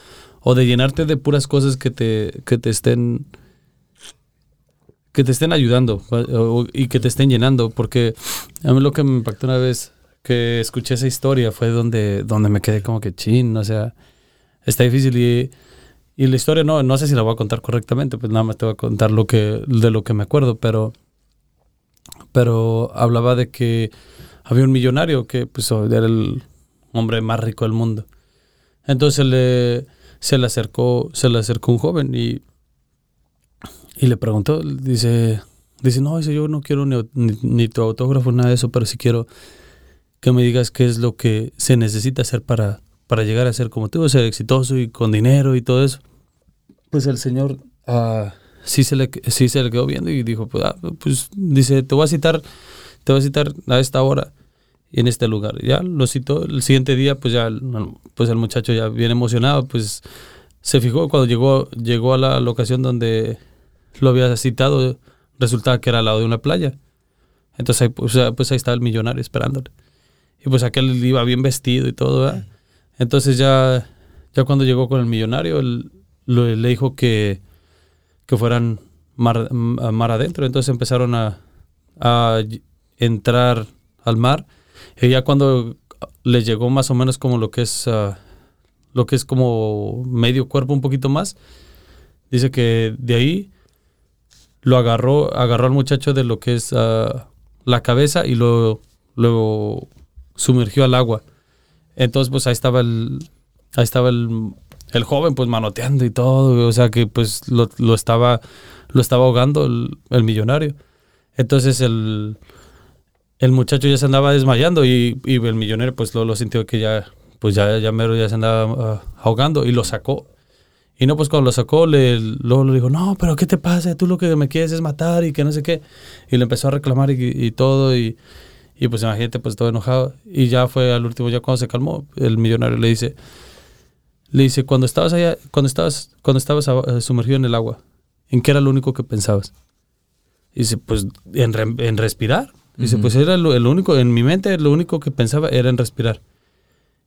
o de llenarte de puras cosas que te que te estén que te estén ayudando o- y que te estén llenando porque a mí lo que me impactó una vez que escuché esa historia fue donde donde me quedé como que chin, o sea, está difícil y, y la historia no, no sé si la voy a contar correctamente, pues nada más te voy a contar lo que, de lo que me acuerdo, pero, pero hablaba de que había un millonario que pues era el hombre más rico del mundo. Entonces le, se le acercó, se le acercó un joven y, y le preguntó, dice, dice, no, dice, yo no quiero ni, ni- ni tu autógrafo, nada de eso, pero sí quiero que me digas qué es lo que se necesita hacer para, para llegar a ser como tú, ser exitoso y con dinero y todo eso. Pues el señor ah, sí, se le, sí se le quedó viendo y dijo, pues, ah, pues dice, te voy a citar, te voy a citar a esta hora y en este lugar. Ya lo citó, el siguiente día, pues ya, el- pues el muchacho ya bien emocionado, pues se fijó cuando llegó, llegó a la locación donde lo había citado, resultaba que era al lado de una playa. Entonces, pues ahí estaba el millonario esperándole. Y pues aquel iba bien vestido y todo, ¿verdad? Entonces ya, ya cuando llegó con el millonario, él, le dijo que, que fueran mar, mar adentro. Entonces empezaron a, entrar al mar. Y ya cuando les llegó más o menos como lo que es ah, lo que es como medio cuerpo un poquito más, dice que de ahí lo agarró, agarró al muchacho de lo que es ah, la cabeza y lo, lo sumergió al agua. Entonces, pues ahí estaba el, ahí estaba el, el joven, pues manoteando y todo, o sea que pues lo, lo estaba, lo estaba ahogando el, el millonario. Entonces el, el muchacho ya se andaba desmayando y, y el millonario pues lo, lo sintió que ya, pues ya, ya mero ya se andaba ah, ahogando y lo sacó. Y no, pues cuando lo sacó, le, luego le dijo, no, pero ¿qué te pasa? Tú lo que me quieres es matar y que no sé qué. Y le empezó a reclamar y, y todo y, y pues imagínate, pues todo enojado. Y ya fue al último, ya cuando se calmó, el millonario le dice, le dice, cuando estabas allá, cuando estabas, cuando estabas aba- eh, sumergido en el agua, ¿en qué era lo único que pensabas? Y dice, pues en, re- en respirar. Dice, Ujú. pues era lo, el único, en mi mente lo único que pensaba era en respirar.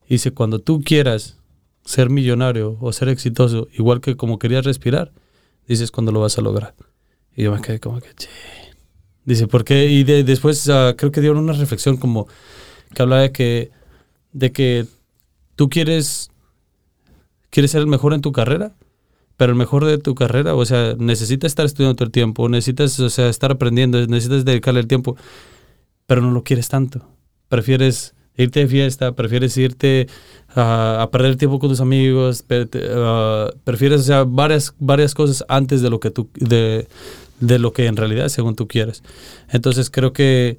Dice, cuando tú quieras ser millonario o ser exitoso, igual que como querías respirar, dices cuando lo vas a lograr. Y yo me quedé como que, che. Dice, ¿por qué? Y de- después ah, creo que dieron una reflexión como que hablaba de que, de que tú quieres, quieres ser el mejor en tu carrera, pero el mejor de tu carrera, o sea, necesitas estar estudiando todo el tiempo, necesitas, o sea, estar aprendiendo, necesitas dedicarle el tiempo, pero no lo quieres tanto. Prefieres irte de fiesta, prefieres irte a, perder tiempo con tus amigos, ah, prefieres, o sea, varias, varias cosas antes de lo que tú, de, de lo que en realidad, según tú quieres. Entonces creo que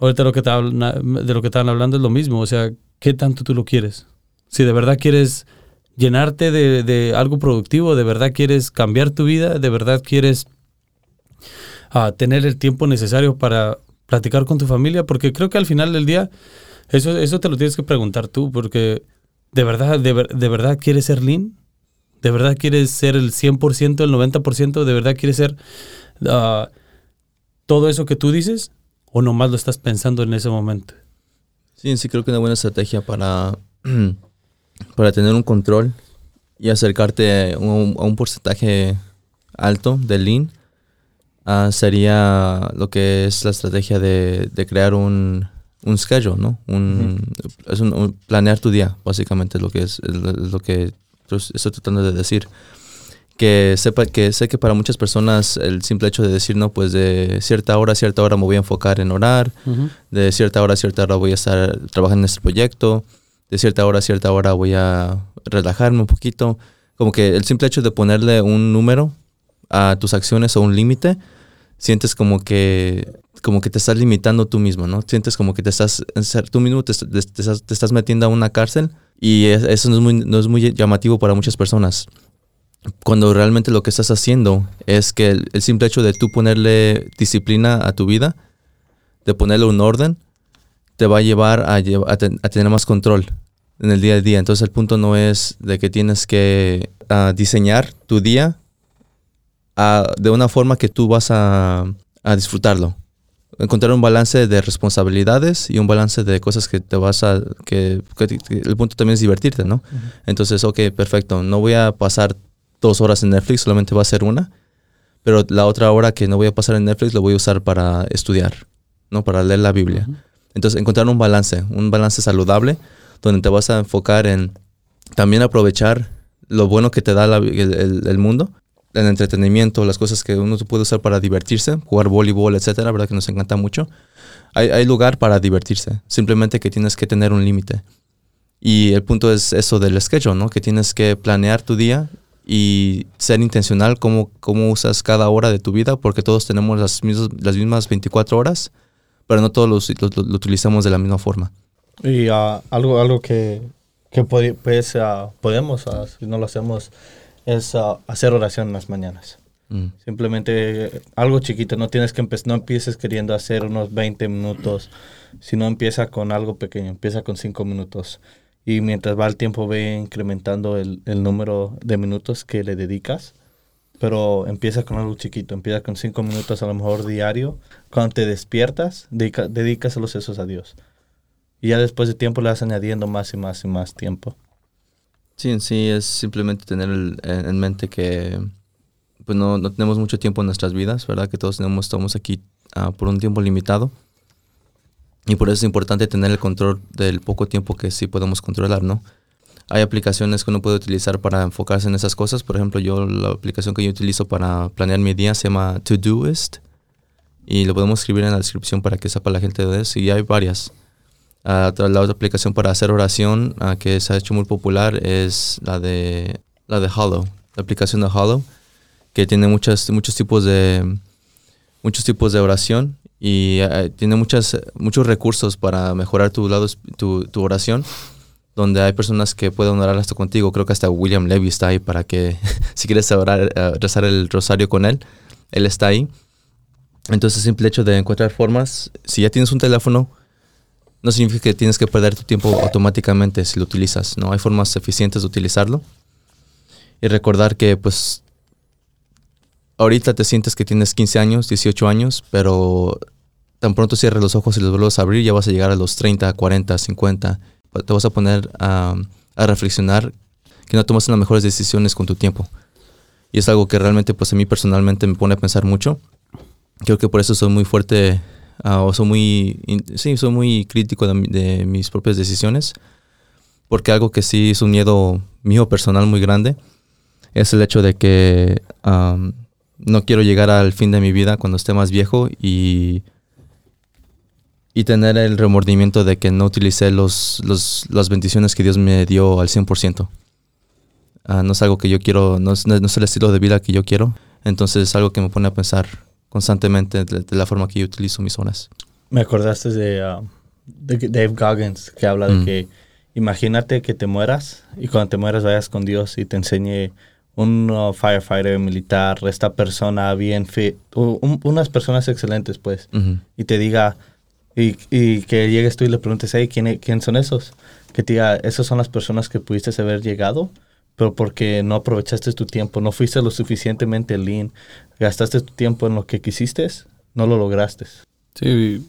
ahorita lo que te de lo que estaban hablando es lo mismo, o sea, ¿qué tanto tú lo quieres? Si de verdad quieres llenarte de, de algo productivo, de verdad quieres cambiar tu vida, de verdad quieres ah, tener el tiempo necesario para platicar con tu familia, porque creo que al final del día eso, eso te lo tienes que preguntar tú, porque de verdad, de, ver- de verdad quieres ser lean, de verdad quieres ser el 100%, el 90%, de verdad quieres ser ah, todo eso que tú dices, o nomás lo estás pensando en ese momento. Sí, sí creo que una buena estrategia para, para tener un control y acercarte a un, a un porcentaje alto de lean ah, sería lo que es la estrategia de, de crear un, un schedule, ¿no? Un, es un- un- planear tu día, básicamente es lo que es, es lo que estoy tratando de decir. Que sepa que sé que para muchas personas el simple hecho de decir, no, pues de cierta hora a cierta hora me voy a enfocar en orar, de cierta hora a cierta hora voy a estar trabajando en este proyecto, de cierta hora a cierta hora voy a relajarme un poquito. Como que el simple hecho de ponerle un número a tus acciones o un límite, sientes como que como que te estás limitando tú mismo, ¿no? Sientes como que te estás, tú mismo te, est- te estás, te estás metiendo a una cárcel y es- eso no es, muy, no es muy llamativo para muchas personas. Cuando realmente lo que estás haciendo es que el, el simple hecho de tú ponerle disciplina a tu vida, de ponerle un orden, te va a llevar a, llev- a ten- a tener más control en el día a día. Entonces el punto no es de que tienes que ah, diseñar tu día ah, de una forma que tú vas a, a disfrutarlo. Encontrar un balance de responsabilidades y un balance de cosas que te vas a... que, que- que el punto también es divertirte, ¿no? Entonces, ok, perfecto. No voy a pasar dos horas en Netflix, solamente va a ser una. Pero la otra hora que no voy a pasar en Netflix lo voy a usar para estudiar, ¿no? Para leer la Biblia. Entonces, encontrar un balance, un balance saludable, donde te vas a enfocar en también aprovechar lo bueno que te da la- el, el- el mundo, el entretenimiento, las cosas que uno puede usar para divertirse, jugar voleibol, etcétera, ¿verdad? Que nos encanta mucho. Hay, hay lugar para divertirse, simplemente que tienes que tener un límite. Y el punto es eso del schedule, ¿no? Que tienes que planear tu día y ser intencional cómo, cómo usas cada hora de tu vida, porque todos tenemos las mismas, las mismas 24 horas, pero no todos los- lo, utilizamos de la misma forma. Y ah, algo, algo que, que podi- pues, ah, podemos, ah, si no lo hacemos, es hacer oración en las mañanas. Mm. Simplemente algo chiquito, no tienes que no empieces queriendo hacer unos 20 minutos, sino empieza con algo pequeño, empieza con 5 minutos. Y mientras va el tiempo ve incrementando el, el número de minutos que le dedicas. Pero empieza con algo chiquito, empieza con 5 minutos a lo mejor diario. Cuando te despiertas, dedica, dedícaselos esos a Dios. Y ya después de tiempo le vas añadiendo más y más y más tiempo. Sí, sí es simplemente tener el- en en mente que pues no, no tenemos mucho tiempo en nuestras vidas, ¿verdad? Que todos tenemos, estamos aquí ah, por un tiempo limitado. Y por eso es importante tener el control del poco tiempo que sí podemos controlar, ¿no? Hay aplicaciones que uno puede utilizar para enfocarse en esas cosas. Por ejemplo, yo la aplicación que yo utilizo para planear mi día se llama Todoist. Y lo podemos escribir en la descripción para que sepa la gente de eso. Y hay varias. Otra- la otra aplicación para hacer oración ah, que se ha hecho muy popular es la de la de Hollow, la aplicación de Hollow, que tiene muchas, muchos tipos de muchos tipos de oración y ah, tiene muchas, muchos recursos para mejorar tu lado, tu, tu oración, donde hay personas que pueden orar hasta contigo. Creo que hasta William Levy está ahí para que si quieres orar, ah, rezar el rosario con él, él está ahí. Entonces, simple hecho de encontrar formas, si ya tienes un teléfono, no significa que tienes que perder tu tiempo automáticamente si lo utilizas, ¿no? Hay formas eficientes de utilizarlo. Y recordar que, pues, ahorita te sientes que tienes 15 años, 18 años, pero tan pronto cierres los ojos y los vuelves a abrir, ya vas a llegar a los 30, 40, 50. te vas a poner a, reflexionar que no tomas las mejores decisiones con tu tiempo. Y es algo que realmente pues a mí personalmente me pone a pensar mucho. Creo que por eso soy muy fuerte ah, o soy muy, sí, soy muy crítico de, mi- de mis propias decisiones. Porque algo que sí es un miedo mío personal muy grande es el hecho de que am, no quiero llegar al fin de mi vida cuando esté más viejo y, y tener el remordimiento de que no utilicé los, los, las bendiciones que Dios me dio al 100%. Ah, no es algo que yo quiero, no es, no es el estilo de vida que yo quiero. Entonces es algo que me pone a pensar constantemente de, de la forma que yo utilizo mis horas. Me acordaste de, ah, de Dave Goggins, que habla de Mm. que imagínate que te mueras y cuando te mueras vayas con Dios y te enseñe un uh, firefighter militar, esta persona bien fit, un- unas personas excelentes pues, Ujú. y te diga, y, y que llegues tú y le preguntes, hey, ¿quién, ¿quién son esos? Que te diga, esas son las personas que pudiste haber llegado, pero porque no aprovechaste tu tiempo, no fuiste lo suficientemente lean, gastaste tu tiempo en lo que quisiste, no lo lograste. Sí,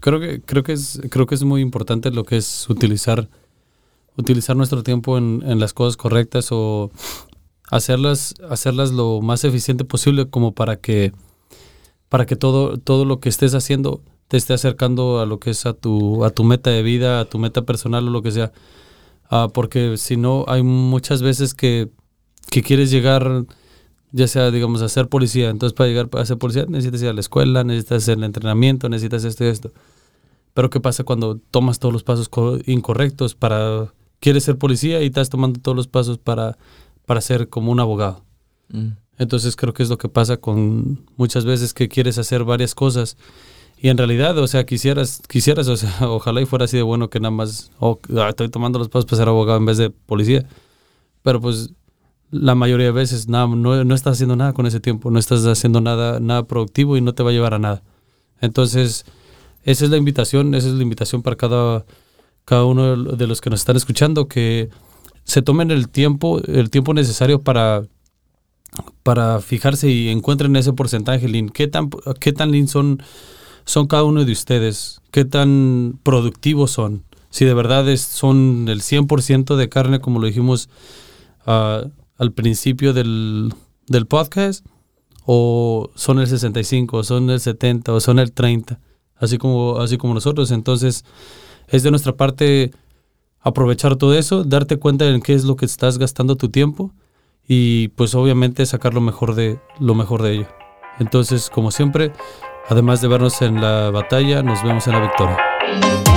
creo que, creo que es, creo que es muy importante lo que es utilizar, utilizar nuestro tiempo en, en las cosas correctas o hacerlas, hacerlas lo más eficiente posible como para que, para que todo, todo lo que estés haciendo te esté acercando a lo que es a tu, a tu meta de vida, a tu meta personal o lo que sea. Ah, porque si no, hay muchas veces que, que quieres llegar, ya sea, digamos, a ser policía. Entonces, para llegar a ser policía necesitas ir a la escuela, necesitas el entrenamiento, necesitas esto y esto. Pero, ¿qué pasa cuando tomas todos los pasos co- incorrectos para... Quieres ser policía y estás tomando todos los pasos para, para ser como un abogado. Mm. Entonces creo que es lo que pasa con muchas veces que quieres hacer varias cosas y en realidad, o sea, quisieras, quisieras, o sea, ojalá y fuera así de bueno que nada más, oh, ah, estoy tomando los pasos para ser abogado en vez de policía. Pero pues la mayoría de veces nada, no, no estás haciendo nada con ese tiempo, no estás haciendo nada, nada productivo y no te va a llevar a nada. Entonces, esa es la invitación, esa es la invitación para cada, cada uno de los que nos están escuchando, que se tomen el tiempo, el tiempo necesario para para fijarse y encuentren ese porcentaje lean. ¿Qué tan, qué tan lean son, son cada uno de ustedes? ¿Qué tan productivos son? Si de verdad es, son el 100% de carne, como lo dijimos ah, al principio del, del podcast, o son el 65, o son el 70, o son el 30, así como, así como nosotros. Entonces, es de nuestra parte aprovechar todo eso, darte cuenta en qué es lo que estás gastando tu tiempo y pues obviamente sacar lo mejor de lo mejor de ello. Entonces, como siempre, además de vernos en la batalla, nos vemos en la victoria.